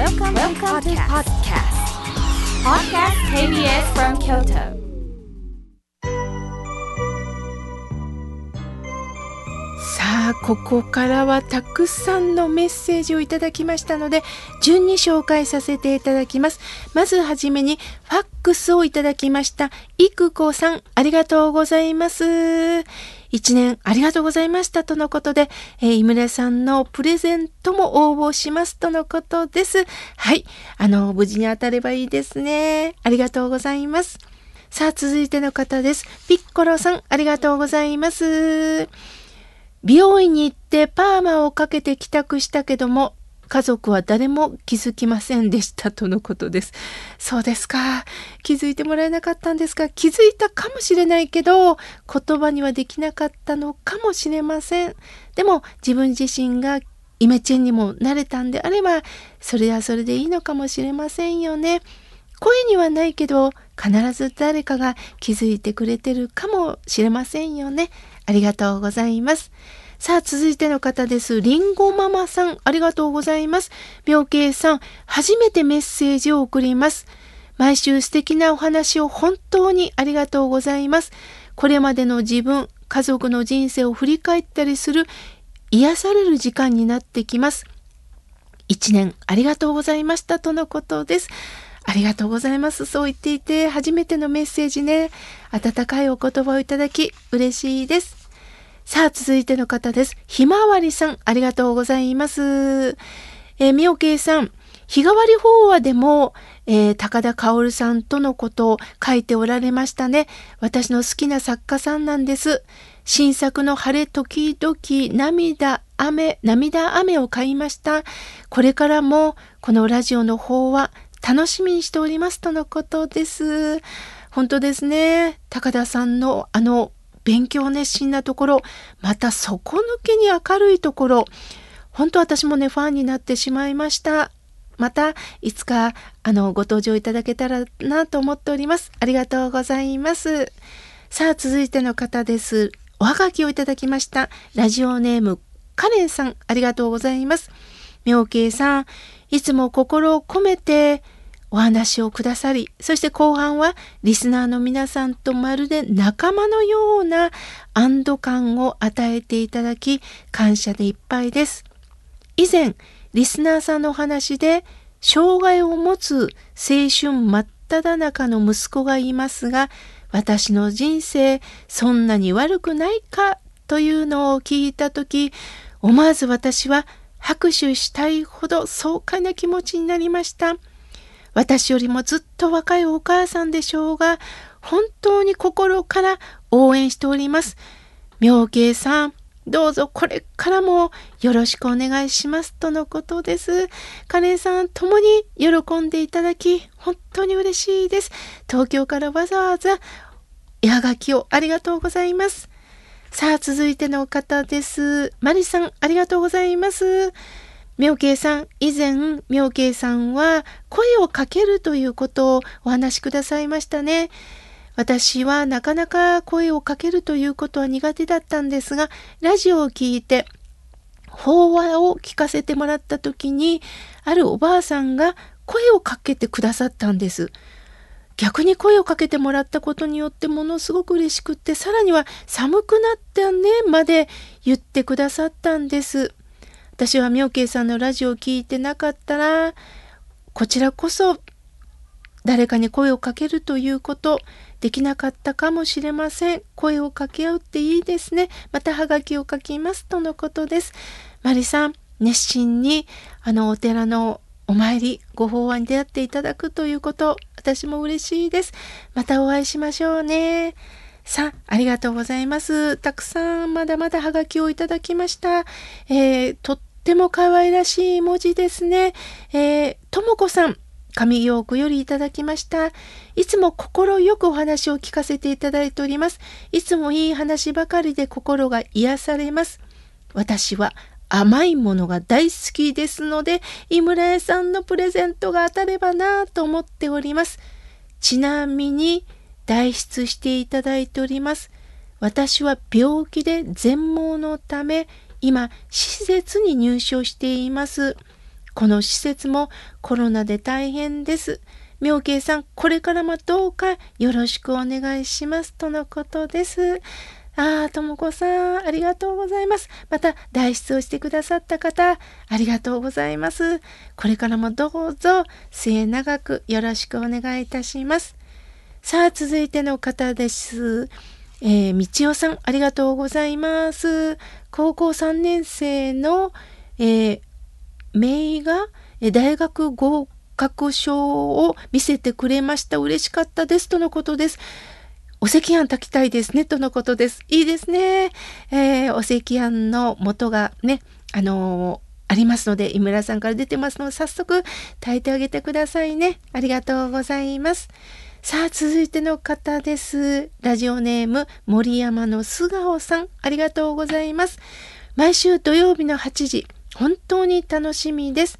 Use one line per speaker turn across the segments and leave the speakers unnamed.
Welcome, Welcome to podcast. Podcast KBS from Kyoto.
さあここからはたくさんのメッセージをいただきましたので順に紹介させていただきますまずはじめにファックスをいただきましたいくこさんありがとうございます一年ありがとうございましたとのことで、えー、井村さんのプレゼントも応募しますとのことです。はい。あの無事に当たればいいですね。ありがとうございます。さあ続いての方です。ピッコロさんありがとうございます。美容院に行ってパーマをかけて帰宅したけども、家族は誰も気づきませんでしたとのことです。そうですか。気づいてもらえなかったんですが、気づいたかもしれないけど、言葉にはできなかったのかもしれません。でも自分自身がイメチェンにもなれたんであれば、それはそれでいいのかもしれませんよね。声にはないけど、必ず誰かが気づいてくれてるかもしれませんよね。ありがとうございます。さあ、続いての方です。りんごママさん、ありがとうございます。病慶さん、初めてメッセージを送ります。毎週素敵なお話を本当にありがとうございます。これまでの自分、家族の人生を振り返ったりする癒される時間になってきます。一年ありがとうございましたとのことです。ありがとうございます。そう言っていて初めてのメッセージね。温かいお言葉をいただき嬉しいです。さあ、続いての方です。ひまわりさん、ありがとうございます。えー、みおけいさん、日替わり法話でも、えー、高田薫さんとのことを書いておられましたね。私の好きな作家さんなんです。新作の晴れ時々涙雨、涙雨を買いました。これからもこのラジオの方は楽しみにしておりますとのことです。本当ですね。高田さんのあの勉強熱心なところ、また底抜けに明るいところ、本当私もね、ファンになってしまいました。また、いつか、あの、ご登場いただけたらなと思っております。ありがとうございます。さあ、続いての方です。おはがきをいただきました。ラジオネーム、カレンさん、ありがとうございます。妙慶さん、いつも心を込めて、お話をくださり、そして後半はリスナーの皆さんとまるで仲間のような安堵感を与えていただき、感謝でいっぱいです。以前、リスナーさんのお話で、障害を持つ青春真っ只中の息子がいますが、私の人生そんなに悪くないかというのを聞いたとき、思わず私は拍手したいほど爽快な気持ちになりました。私よりもずっと若いお母さんでしょうが、本当に心から応援しております。妙慶さん、どうぞこれからもよろしくお願いしますとのことです。カレンさんともに喜んでいただき、本当に嬉しいです。東京からわざわざ絵はがきをありがとうございます。さあ、続いての方です。マリさん、ありがとうございます。妙慶さん、以前、妙慶さんは声をかけるということをお話しくださいましたね。私はなかなか声をかけるということは苦手だったんですが、ラジオを聞いて、法話を聞かせてもらった時に、あるおばあさんが声をかけてくださったんです。逆に声をかけてもらったことによってものすごく嬉しくって、さらには寒くなったねまで言ってくださったんです。私は妙慶さんのラジオを聴いてなかったら、こちらこそ誰かに声をかけるということできなかったかもしれません。声を掛け合うっていいですね。またハガキを書きますとのことです。マリさん、熱心にあのお寺のお参り、ご法話に出会っていただくということ、私も嬉しいです。またお会いしましょうね。さあ、ありがとうございます。たくさんまだまだハガキをいただきました。えー、とっても可愛らしい文字ですね。えー、ともこさん、上陽区よりいただきました。いつも心よくお話を聞かせていただいております。いつもいい話ばかりで心が癒されます。私は甘いものが大好きですので、井村屋さんのプレゼントが当たればなと思っております。ちなみに、代筆していただいております。私は病気で全盲のため、今、施設に入所しています。この施設もコロナで大変です。妙慶さん、これからもどうかよろしくお願いします。とのことです。ああ、ともこさん、ありがとうございます。また、代筆をしてくださった方、ありがとうございます。これからもどうぞ、末永くよろしくお願いいたします。さあ、続いての方です。えー、みちおさん、ありがとうございます。高校3年生の、えー、名が、え大学合格証を見せてくれました。嬉しかったです。とのことです。お赤飯炊きたいですね、とのことです。いいですね。えー、お赤飯の元がね、あのー、ありますので、井村さんから出てますので、早速炊いてあげてくださいね。ありがとうございます。さあ、続いての方です。ラジオネーム、森山の素顔さん、ありがとうございます。毎週土曜日の8時、本当に楽しみです。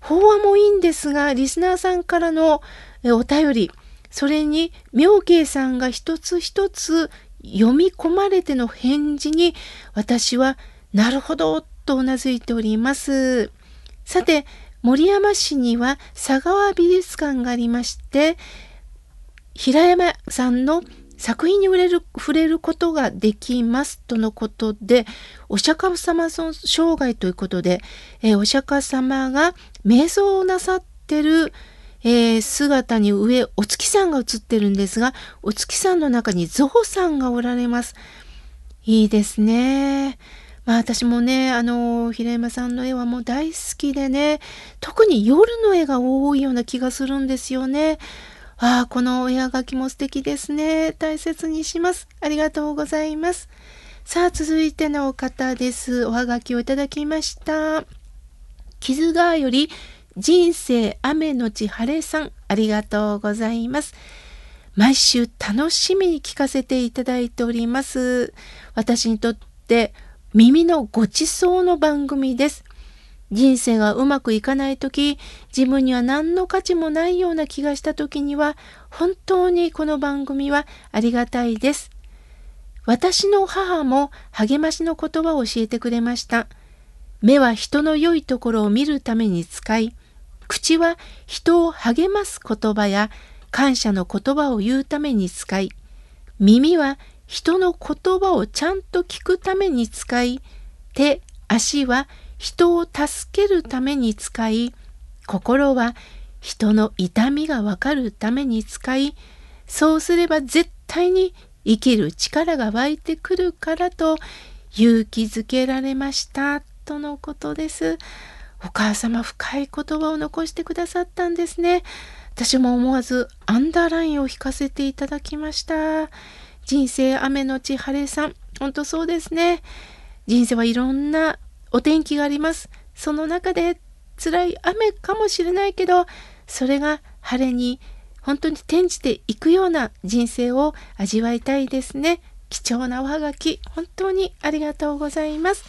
法話もいいんですが、リスナーさんからのお便り、それに妙慶さんが一つ一つ読み込まれての返事に私はなるほどとうなずいております。さて、森山市には佐川美術館がありまして、平山さんの作品に触れる触れることができますとのことで、お釈迦様の生涯ということで、えー、お釈迦様が瞑想をなさってるえー、姿に上、お月さんが映ってるんですが、お月さんの中にゾウさんがおられます。いいですね。まあ私もね、あの、平山さんの絵はもう大好きでね、特に夜の絵が多いような気がするんですよね。ああ、このお絵描きも素敵ですね。大切にします。ありがとうございます。さあ、続いての方です。おはがきをいただきました。傷がより人生雨のち晴れさん、ありがとうございます。毎週楽しみに聞かせていただいております。私にとって耳のごちそうの番組です。人生がうまくいかない時、自分には何の価値もないような気がした時には、本当にこの番組はありがたいです。私の母も励ましの言葉を教えてくれました。目は人の良いところを見るために使い、口は人を励ます言葉や感謝の言葉を言うために使い、耳は人の言葉をちゃんと聞くために使い、手、足は人を助けるために使い、心は人の痛みがわかるために使い、そうすれば絶対に生きる力が湧いてくるからと勇気づけられましたとのことです。お母様深い言葉を残してくださったんですね。私も思わずアンダーラインを引かせていただきました。人生雨のち晴れさん。本当そうですね。人生はいろんなお天気があります。その中で辛い雨かもしれないけど、それが晴れに本当に転じていくような人生を味わいたいですね。貴重なおはがき、本当にありがとうございます。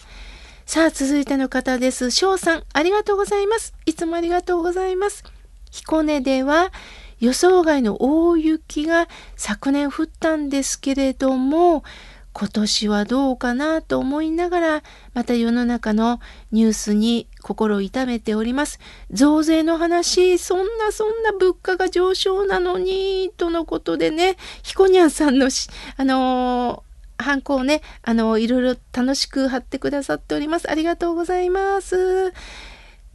さあ、続いての方です。翔さん、ありがとうございます。いつもありがとうございます。彦根では予想外の大雪が昨年降ったんですけれども、今年はどうかなと思いながら、また世の中のニュースに心を痛めております。増税の話、そんなそんな物価が上昇なのに、とのことでね、ひこにゃんさんのあのーハンコをね、あの、いろいろ楽しく貼ってくださっております。ありがとうございます。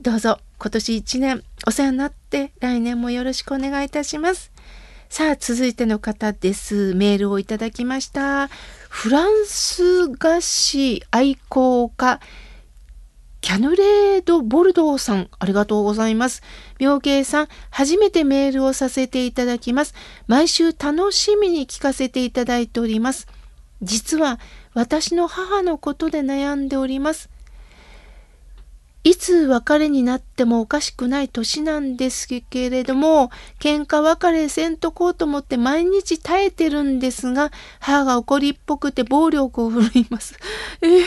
どうぞ今年1年お世話になって来年もよろしくお願いいたします。さあ、続いての方です。メールをいただきました。フランス菓子愛好家、キャヌレード・ボルドーさん、ありがとうございます。妙慶さん、初めてメールをさせていただきます。毎週楽しみに聞かせていただいております。実は私の母のことで悩んでおります。いつ別れになってもおかしくない年なんですけれども、喧嘩別れせんとこうと思って毎日耐えてるんですが、母が怒りっぽくて暴力を振るいます。えー、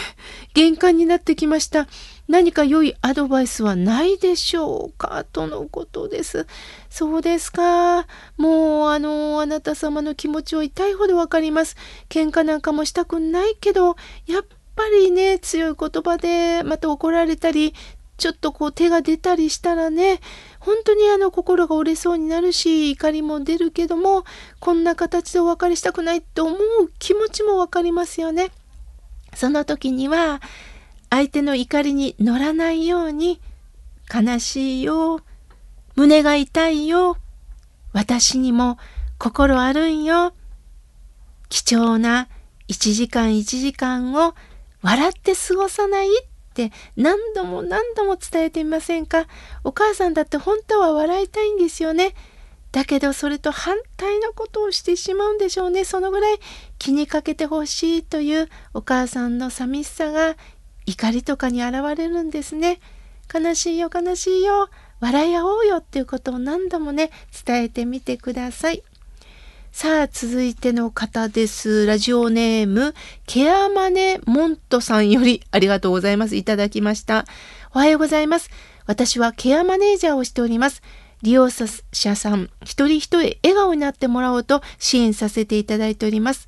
玄関になってきました。何か良いアドバイスはないでしょうか？とのことです。そうですか。もう、あの、あなた様の気持ちを痛いほどわかります。喧嘩なんかもしたくないけど、やっぱりね、強い言葉でまた怒られたり、ちょっとこう手が出たりしたらね、本当にあの心が折れそうになるし、怒りも出るけども、こんな形でお別れしたくないって思う気持ちもわかりますよね。その時には、相手の怒りに乗らないように、悲しいよ、胸が痛いよ、私にも心あるんよ、貴重な1時間1時間を笑って過ごさないって何度も何度も伝えてみませんか？お母さんだって本当は笑いたいんですよね。だけどそれと反対のことをしてしまうんでしょうね。そのぐらい気にかけてほしいというお母さんの寂しさが怒りとかに現れるんですね。悲しいよ悲しいよ笑い合おうよっていうことを何度もね伝えてみてください。さあ、続いての方です。ラジオネーム、ケアマネモントさんよりありがとうございます。いただきました。おはようございます。私はケアマネージャーをしております。利用者さん一人一人笑顔になってもらおうと支援させていただいております。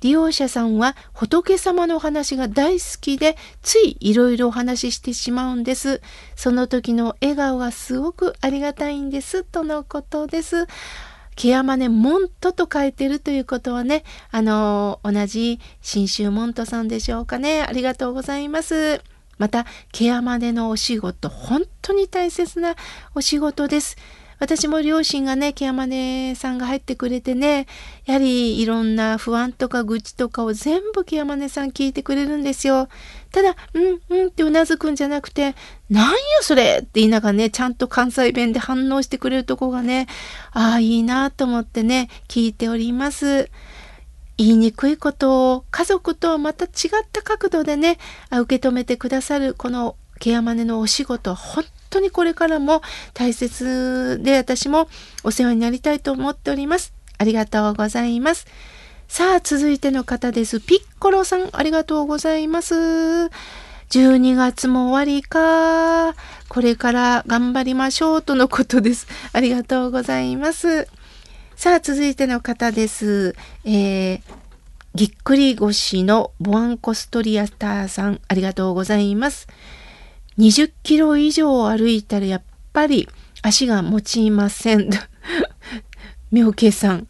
利用者さんは仏様のお話が大好きでついいろいろお話ししてしまうんです。その時の笑顔がすごくありがたいんですとのことです。ケアマネモントと書いてるということはね、あの同じ新州モントさんでしょうかね。ありがとうございます。また、ケアマネのお仕事、本当に大切なお仕事です。私も両親がね、ケアマネさんが入ってくれてね、やはりいろんな不安とか愚痴とかを全部ケアマネさん聞いてくれるんですよ。ただ、うんうんってうなずくんじゃなくて、なんよそれって言いながらね、ちゃんと関西弁で反応してくれるとこがね、ああ、いいなと思ってね、聞いております。言いにくいことを家族とはまた違った角度でね、受け止めてくださるこのケアマネのお仕事、本当にこれからも大切で私もお世話になりたいと思っております。ありがとうございます。さあ、続いての方です。ピッコロさん、ありがとうございます。12月も終わりか。これから頑張りましょうとのことです。ありがとうございます。さあ、続いての方です。えー、ぎっくり腰のボアンコストリアターさん、ありがとうございます。20キロ以上歩いたらやっぱり足が持ちません。妙慶さん、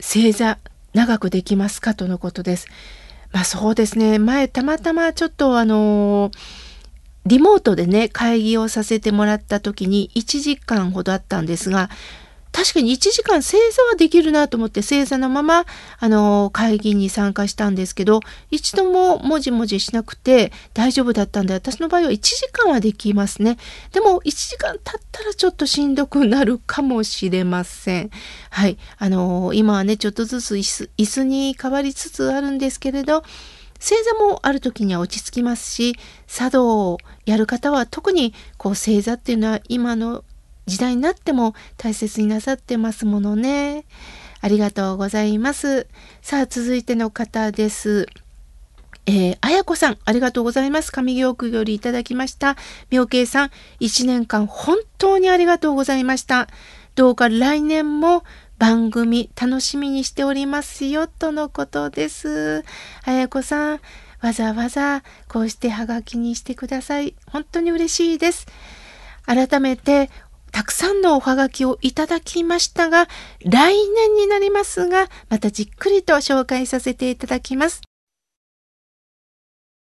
正座長くできますかとのことです。まあそうですね。前たまたまちょっとあのリモートでね、会議をさせてもらった時に1時間ほどあったんですが、確かに1時間正座はできるなと思って正座のままあの会議に参加したんですけど一度ももじもじしなくて大丈夫だったんで私の場合は1時間はできますね。でも1時間経ったらちょっとしんどくなるかもしれません。はい。あの今はねちょっとずつ椅子に変わりつつあるんですけれど正座もある時には落ち着きますし茶道をやる方は特にこう正座っていうのは今の時代になっても大切になさってますものね。ありがとうございます。さあ、続いての方です。えー、あやこさん、ありがとうございます。上京区よりいただきました。妙慶さん、1年間本当にありがとうございました。どうか来年も番組楽しみにしておりますよ、とのことです。あやこさん、わざわざこうしてハガキにしてください。本当に嬉しいです。改めてたくさんのおはがきをいただきましたが、来年になりますが、またじっくりと紹介させていただきます。